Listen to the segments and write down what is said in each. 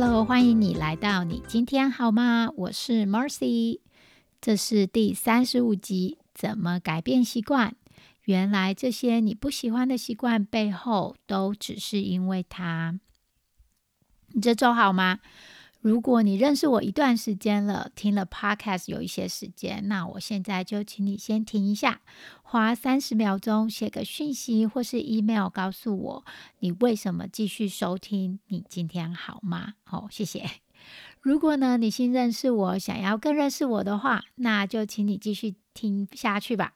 Hello，欢迎你来到你今天好吗？我是 Mercy，这是第三十五集，怎么改变习惯？原来这些你不喜欢的习惯背后，都只是因为它。你这周好吗？如果你认识我一段时间了，听了 Podcast 有一些时间，那我现在就请你先停一下，花三十秒钟写个讯息或是 email 告诉我，你为什么继续收听？你今天好吗？好，谢谢。如果呢你新认识我，想要更认识我的话，那就请你继续听下去吧。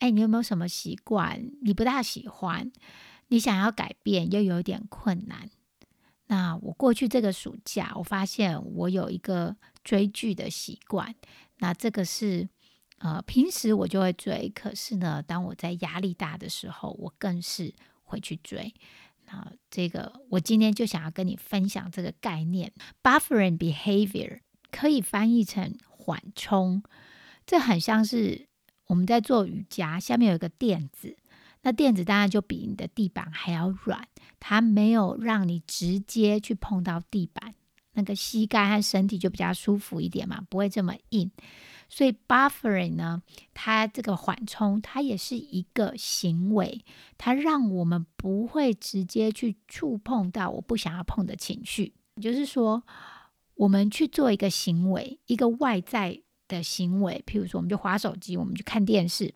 哎，你有没有什么习惯你不大喜欢，你想要改变又有点困难？那我过去这个暑假，我发现我有一个追剧的习惯。那这个是呃平时我就会追，可是呢，当我在压力大的时候，我更是会去追。那这个我今天就想要跟你分享这个概念，buffering behavior 可以翻译成缓冲。这很像是。我们在做瑜伽，下面有一个垫子，那垫子当然就比你的地板还要软，它没有让你直接去碰到地板，那个膝盖和身体就比较舒服一点嘛，不会这么硬。所以 buffering 呢，它这个缓冲，它也是一个行为，它让我们不会直接去触碰到我不想要碰的情绪，也就是说，我们去做一个行为，一个外在。的行为，譬如说，我们就划手机，我们去看电视，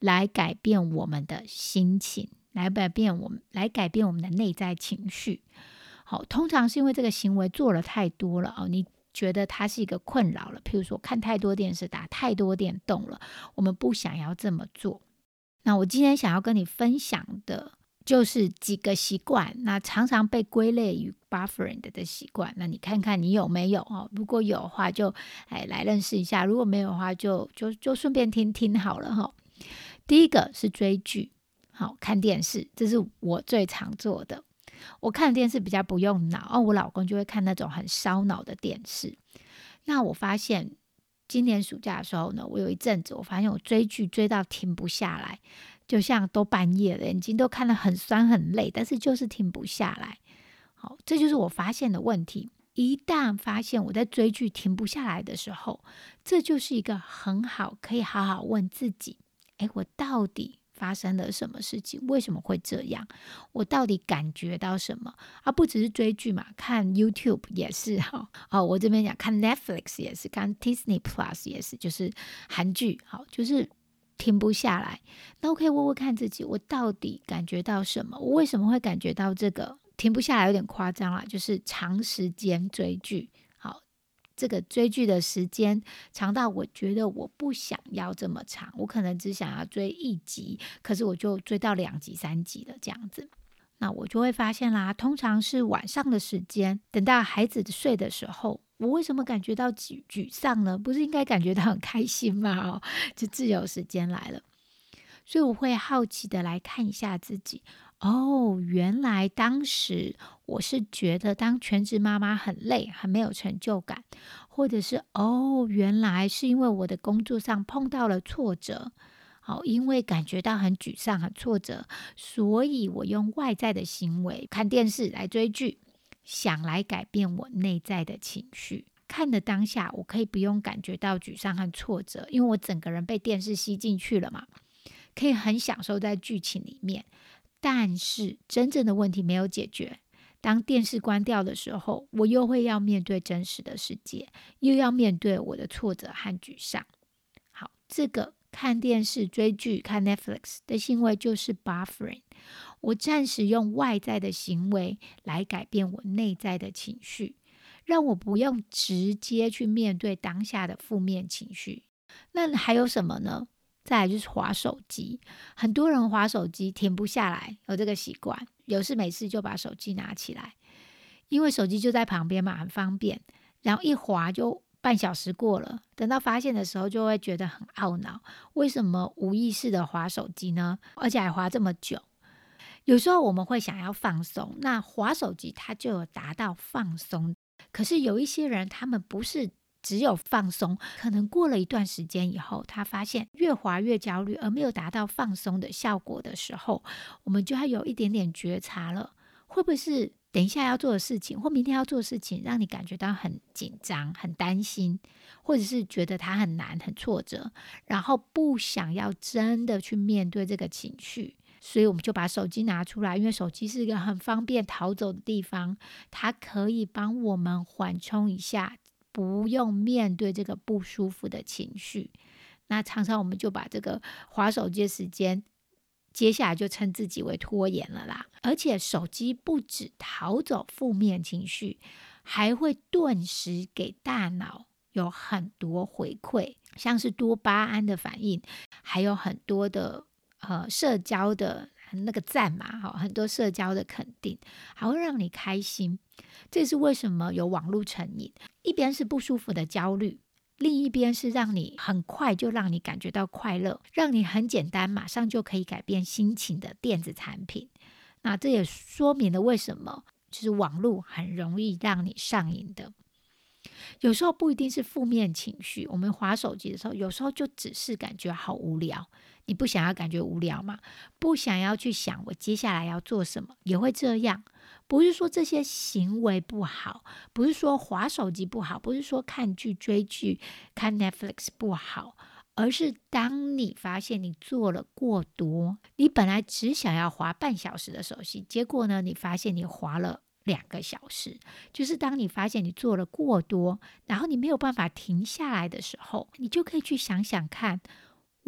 来改变我们的心情，来改变我们，来改变我们的内在情绪。好，通常是因为这个行为做了太多了哦，你觉得它是一个困扰了。譬如说，看太多电视，打太多电动了，我们不想要这么做。那我今天想要跟你分享的。就是几个习惯，那常常被归类于 buffering 的习惯。那你看看你有没有哦？如果有的话，就哎来认识一下；如果没有的话，就就就顺便听听好了哈。第一个是追剧，好看电视，这是我最常做的。我看电视比较不用脑哦，我老公就会看那种很烧脑的电视。那我发现今年暑假的时候呢，我有一阵子我发现我追剧追到停不下来。就像都半夜了，眼睛都看得很酸很累，但是就是停不下来。好，这就是我发现的问题。一旦发现我在追剧停不下来的时候，这就是一个很好可以好好问自己：诶，我到底发生了什么事情？为什么会这样？我到底感觉到什么？而不只是追剧嘛，看 YouTube 也是哈。哦，我这边讲看 Netflix 也是，看 Disney Plus 也是，就是韩剧。好，就是。停不下来，那我可以问问看自己，我到底感觉到什么？我为什么会感觉到这个停不下来？有点夸张了，就是长时间追剧。这个追剧的时间长到我觉得我不想要这么长，我可能只想要追一集，可是我就追到两集、三集了这样子。那我就会发现啦，通常是晚上的时间，等到孩子睡的时候。我为什么感觉到沮沮丧呢？不是应该感觉到很开心吗？哦，就自由时间来了，所以我会好奇的来看一下自己。哦，原来当时我是觉得当全职妈妈很累，很没有成就感，或者是哦，原来是因为我的工作上碰到了挫折，好，因为感觉到很沮丧、很挫折，所以我用外在的行为看电视来追剧。想来改变我内在的情绪，看的当下，我可以不用感觉到沮丧和挫折，因为我整个人被电视吸进去了嘛，可以很享受在剧情里面。但是真正的问题没有解决，当电视关掉的时候，我又会要面对真实的世界，又要面对我的挫折和沮丧。好，这个看电视、追剧、看 Netflix 的行为就是 buffering。我暂时用外在的行为来改变我内在的情绪，让我不用直接去面对当下的负面情绪。那还有什么呢？再来就是划手机，很多人划手机停不下来，有这个习惯，有事没事就把手机拿起来，因为手机就在旁边嘛，很方便。然后一划就半小时过了，等到发现的时候，就会觉得很懊恼，为什么无意识的划手机呢？而且还划这么久。有时候我们会想要放松，那划手机它就有达到放松。可是有一些人，他们不是只有放松，可能过了一段时间以后，他发现越滑越焦虑，而没有达到放松的效果的时候，我们就要有一点点觉察了，会不会是？等一下要做的事情，或明天要做的事情，让你感觉到很紧张、很担心，或者是觉得它很难、很挫折，然后不想要真的去面对这个情绪，所以我们就把手机拿出来，因为手机是一个很方便逃走的地方，它可以帮我们缓冲一下，不用面对这个不舒服的情绪。那常常我们就把这个划手机的时间。接下来就称自己为拖延了啦，而且手机不止逃走负面情绪，还会顿时给大脑有很多回馈，像是多巴胺的反应，还有很多的呃社交的那个赞嘛，哈，很多社交的肯定，还会让你开心。这是为什么有网络成瘾，一边是不舒服的焦虑。另一边是让你很快就让你感觉到快乐，让你很简单马上就可以改变心情的电子产品。那这也说明了为什么就是网络很容易让你上瘾的。有时候不一定是负面情绪，我们划手机的时候，有时候就只是感觉好无聊。你不想要感觉无聊吗？不想要去想我接下来要做什么，也会这样。不是说这些行为不好，不是说划手机不好，不是说看剧、追剧、看 Netflix 不好，而是当你发现你做了过多，你本来只想要划半小时的手机，结果呢，你发现你划了两个小时，就是当你发现你做了过多，然后你没有办法停下来的时候，你就可以去想想看，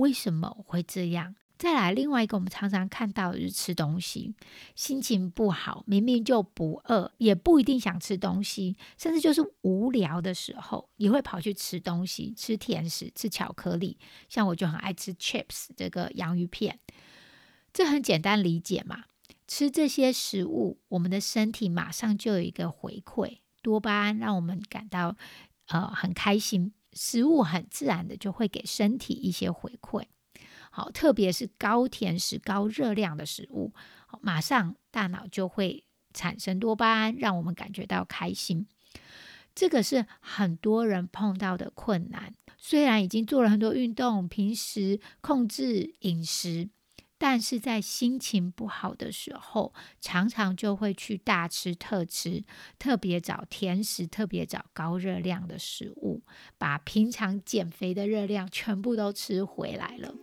为什么会这样。再来另外一个，我们常常看到的是吃东西，心情不好，明明就不饿，也不一定想吃东西，甚至就是无聊的时候，也会跑去吃东西，吃甜食，吃巧克力。像我就很爱吃 chips 这个洋芋片，这很简单理解嘛。吃这些食物，我们的身体马上就有一个回馈，多巴胺让我们感到呃很开心，食物很自然的就会给身体一些回馈。好，特别是高甜食、高热量的食物，好马上大脑就会产生多巴胺，让我们感觉到开心。这个是很多人碰到的困难。虽然已经做了很多运动，平时控制饮食，但是在心情不好的时候，常常就会去大吃特吃，特别找甜食，特别找高热量的食物，把平常减肥的热量全部都吃回来了。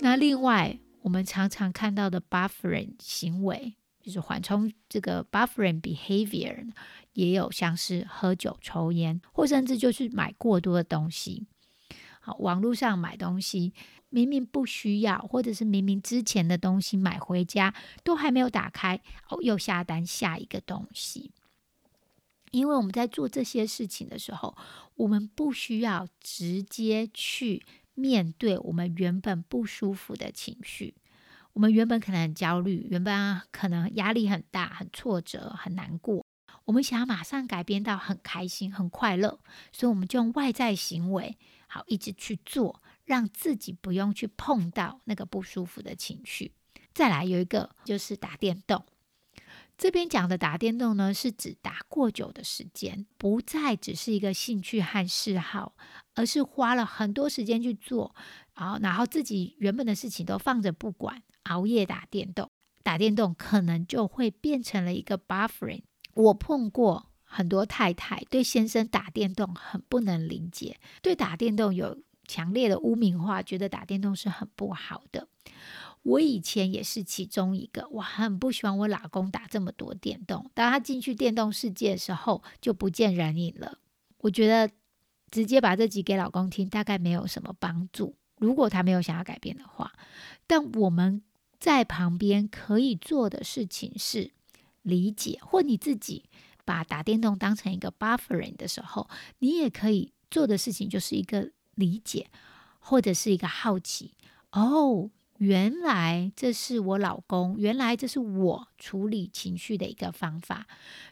那另外，我们常常看到的 buffering 行为，就是缓冲这个 buffering behavior，也有像是喝酒、抽烟，或甚至就是买过多的东西。好，网络上买东西，明明不需要，或者是明明之前的东西买回家都还没有打开，哦，又下单下一个东西。因为我们在做这些事情的时候，我们不需要直接去。面对我们原本不舒服的情绪，我们原本可能很焦虑，原本可能压力很大、很挫折、很难过。我们想要马上改变到很开心、很快乐，所以我们就用外在行为，好一直去做，让自己不用去碰到那个不舒服的情绪。再来有一个就是打电动。这边讲的打电动呢，是指打过久的时间，不再只是一个兴趣和嗜好，而是花了很多时间去做，啊，然后自己原本的事情都放着不管，熬夜打电动，打电动可能就会变成了一个 buffering。我碰过很多太太对先生打电动很不能理解，对打电动有强烈的污名化，觉得打电动是很不好的。我以前也是其中一个，我很不喜欢我老公打这么多电动。当他进去电动世界的时候，就不见人影了。我觉得直接把这集给老公听，大概没有什么帮助。如果他没有想要改变的话，但我们在旁边可以做的事情是理解，或你自己把打电动当成一个 buffering 的时候，你也可以做的事情就是一个理解，或者是一个好奇。哦。原来这是我老公，原来这是我处理情绪的一个方法，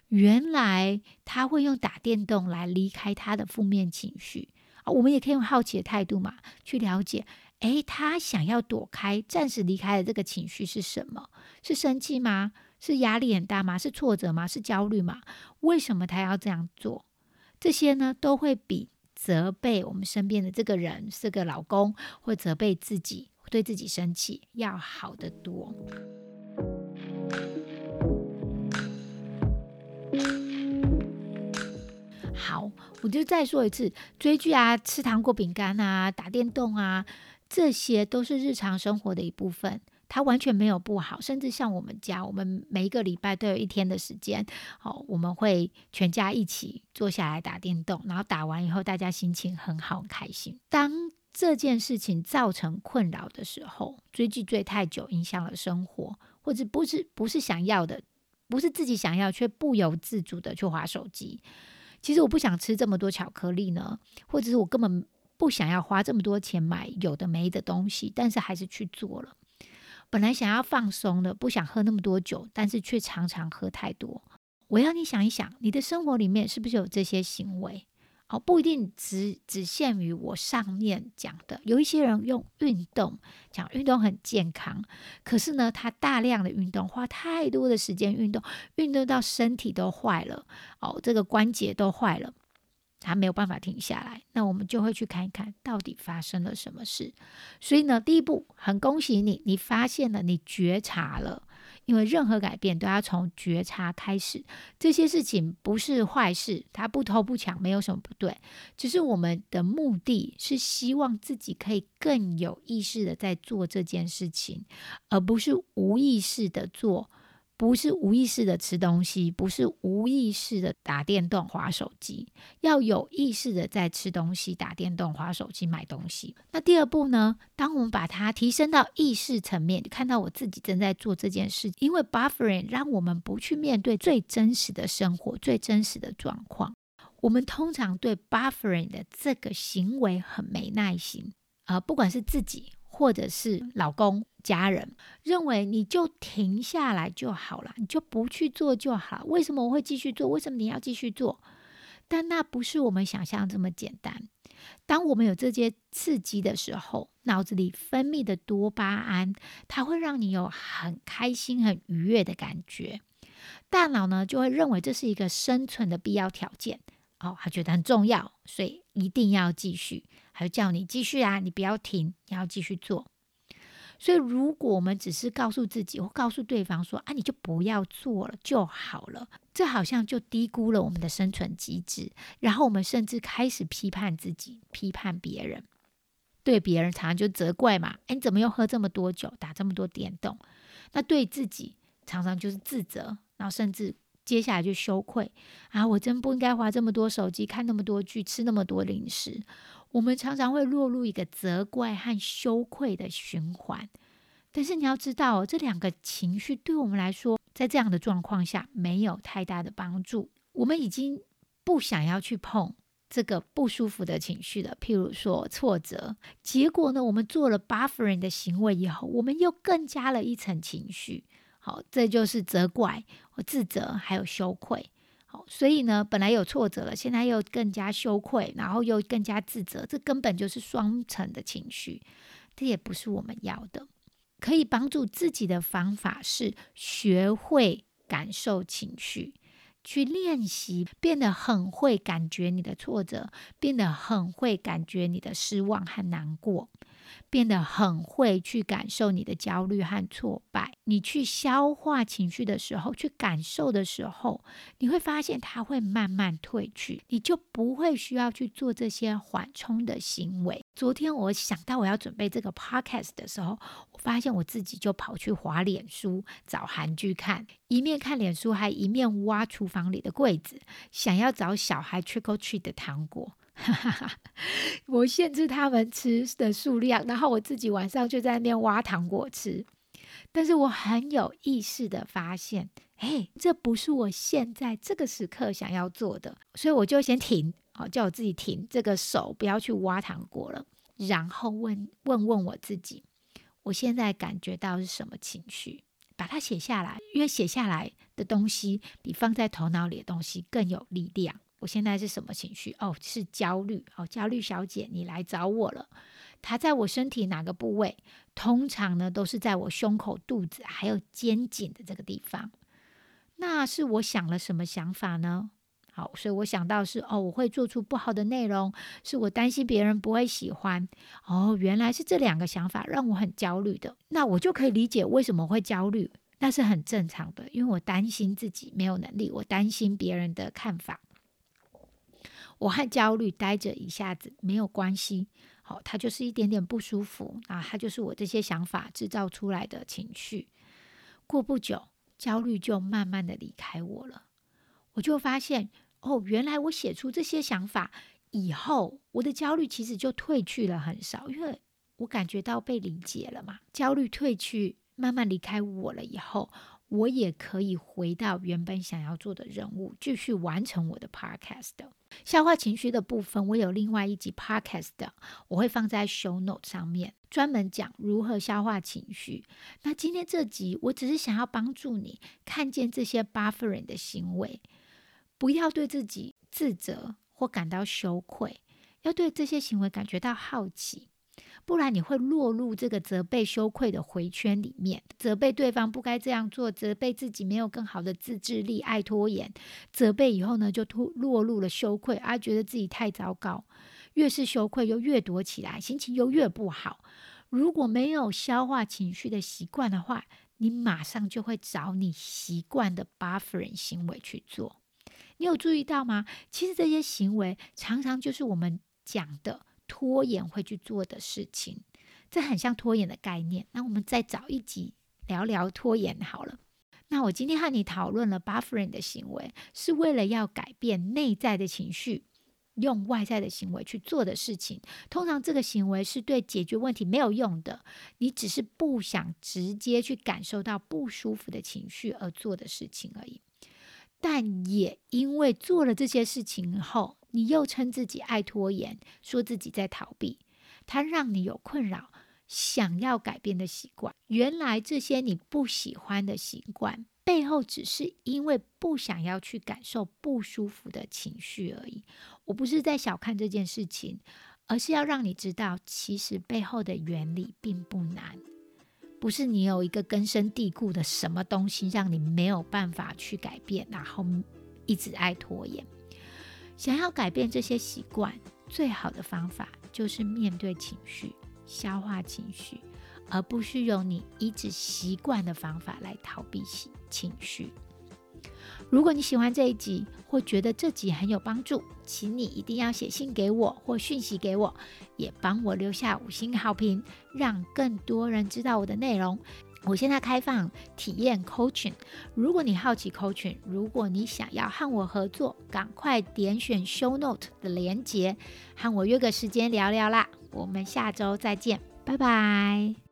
原来他会用打电动来离开他的负面情绪啊。我们也可以用好奇的态度嘛，去了解，诶，他想要躲开、暂时离开的这个情绪是什么？是生气吗？是压力很大吗？是挫折吗？是焦虑吗？为什么他要这样做？这些呢，都会比责备我们身边的这个人，是个老公，或责备自己，对自己生气要好得多。好，我就再说一次，追剧啊，吃糖果、饼干啊，打电动啊，这些都是日常生活的一部分。它完全没有不好，甚至像我们家，我们每一个礼拜都有一天的时间，哦，我们会全家一起坐下来打电动，然后打完以后，大家心情很好，很开心。当这件事情造成困扰的时候，追剧追太久，影响了生活，或者不是不是想要的，不是自己想要却不由自主的去划手机。其实我不想吃这么多巧克力呢，或者是我根本不想要花这么多钱买有的没的东西，但是还是去做了。本来想要放松的，不想喝那么多酒，但是却常常喝太多。我要你想一想，你的生活里面是不是有这些行为？哦，不一定只只限于我上面讲的。有一些人用运动讲运动很健康，可是呢，他大量的运动，花太多的时间运动，运动到身体都坏了，哦，这个关节都坏了。他没有办法停下来，那我们就会去看一看到底发生了什么事。所以呢，第一步很恭喜你，你发现了，你觉察了。因为任何改变都要从觉察开始。这些事情不是坏事，他不偷不抢，没有什么不对。只是我们的目的是希望自己可以更有意识的在做这件事情，而不是无意识的做。不是无意识的吃东西，不是无意识的打电动、划手机，要有意识的在吃东西、打电动、划手机、买东西。那第二步呢？当我们把它提升到意识层面，看到我自己正在做这件事，因为 buffering 让我们不去面对最真实的生活、最真实的状况。我们通常对 buffering 的这个行为很没耐心啊，不管是自己。或者是老公、家人认为你就停下来就好了，你就不去做就好。为什么我会继续做？为什么你要继续做？但那不是我们想象这么简单。当我们有这些刺激的时候，脑子里分泌的多巴胺，它会让你有很开心、很愉悦的感觉。大脑呢就会认为这是一个生存的必要条件，哦，他觉得很重要，所以一定要继续。还叫你继续啊，你不要停，你要继续做。所以，如果我们只是告诉自己或告诉对方说啊，你就不要做了就好了，这好像就低估了我们的生存机制。然后，我们甚至开始批判自己、批判别人，对别人常常就责怪嘛。哎，你怎么又喝这么多酒，打这么多电动？那对自己常常就是自责，然后甚至接下来就羞愧啊，我真不应该花这么多手机、看那么多剧、吃那么多零食。我们常常会落入一个责怪和羞愧的循环，但是你要知道，这两个情绪对我们来说，在这样的状况下没有太大的帮助。我们已经不想要去碰这个不舒服的情绪了，譬如说挫折。结果呢，我们做了 buffering 的行为以后，我们又更加了一层情绪。好，这就是责怪、自责还有羞愧。好，所以呢，本来有挫折了，现在又更加羞愧，然后又更加自责，这根本就是双层的情绪，这也不是我们要的。可以帮助自己的方法是学会感受情绪，去练习变得很会感觉你的挫折，变得很会感觉你的失望和难过。变得很会去感受你的焦虑和挫败，你去消化情绪的时候，去感受的时候，你会发现它会慢慢退去，你就不会需要去做这些缓冲的行为。昨天我想到我要准备这个 podcast 的时候，我发现我自己就跑去滑脸书找韩剧看，一面看脸书，还一面挖厨房里的柜子，想要找小孩 trick or treat 的糖果。哈哈哈，我限制他们吃的数量，然后我自己晚上就在那边挖糖果吃。但是我很有意识的发现，哎，这不是我现在这个时刻想要做的，所以我就先停，好，叫我自己停这个手，不要去挖糖果了。然后问问问我自己，我现在感觉到是什么情绪，把它写下来，因为写下来的东西比放在头脑里的东西更有力量。我现在是什么情绪？哦，是焦虑。哦，焦虑小姐，你来找我了。它在我身体哪个部位？通常呢，都是在我胸口、肚子还有肩颈的这个地方。那是我想了什么想法呢？好，所以我想到是哦，我会做出不好的内容，是我担心别人不会喜欢。哦，原来是这两个想法让我很焦虑的。那我就可以理解为什么会焦虑，那是很正常的，因为我担心自己没有能力，我担心别人的看法。我和焦虑待着一下子没有关系，好，它就是一点点不舒服啊，它就是我这些想法制造出来的情绪。过不久，焦虑就慢慢的离开我了，我就发现哦，原来我写出这些想法以后，我的焦虑其实就退去了很少，因为我感觉到被理解了嘛，焦虑退去，慢慢离开我了以后。我也可以回到原本想要做的任务，继续完成我的 podcast。消化情绪的部分，我有另外一集 podcast，我会放在 show note 上面，专门讲如何消化情绪。那今天这集，我只是想要帮助你看见这些 buffering 的行为，不要对自己自责或感到羞愧，要对这些行为感觉到好奇。不然你会落入这个责备、羞愧的回圈里面，责备对方不该这样做，责备自己没有更好的自制力、爱拖延，责备以后呢，就突落入了羞愧，而觉得自己太糟糕，越是羞愧又越躲起来，心情又越不好。如果没有消化情绪的习惯的话，你马上就会找你习惯的 buffering 行为去做。你有注意到吗？其实这些行为常常就是我们讲的。拖延会去做的事情，这很像拖延的概念。那我们再找一集聊聊拖延好了。那我今天和你讨论了 buffering 的行为，是为了要改变内在的情绪，用外在的行为去做的事情。通常这个行为是对解决问题没有用的，你只是不想直接去感受到不舒服的情绪而做的事情而已。但也因为做了这些事情后，你又称自己爱拖延，说自己在逃避，它让你有困扰，想要改变的习惯。原来这些你不喜欢的习惯背后，只是因为不想要去感受不舒服的情绪而已。我不是在小看这件事情，而是要让你知道，其实背后的原理并不难，不是你有一个根深蒂固的什么东西让你没有办法去改变，然后一直爱拖延。想要改变这些习惯，最好的方法就是面对情绪、消化情绪，而不是用你一直习惯的方法来逃避情情绪。如果你喜欢这一集，或觉得这集很有帮助，请你一定要写信给我或讯息给我，也帮我留下五星好评，让更多人知道我的内容。我现在开放体验 coaching，如果你好奇 coaching，如果你想要和我合作，赶快点选 show note 的连接，和我约个时间聊聊啦。我们下周再见，拜拜。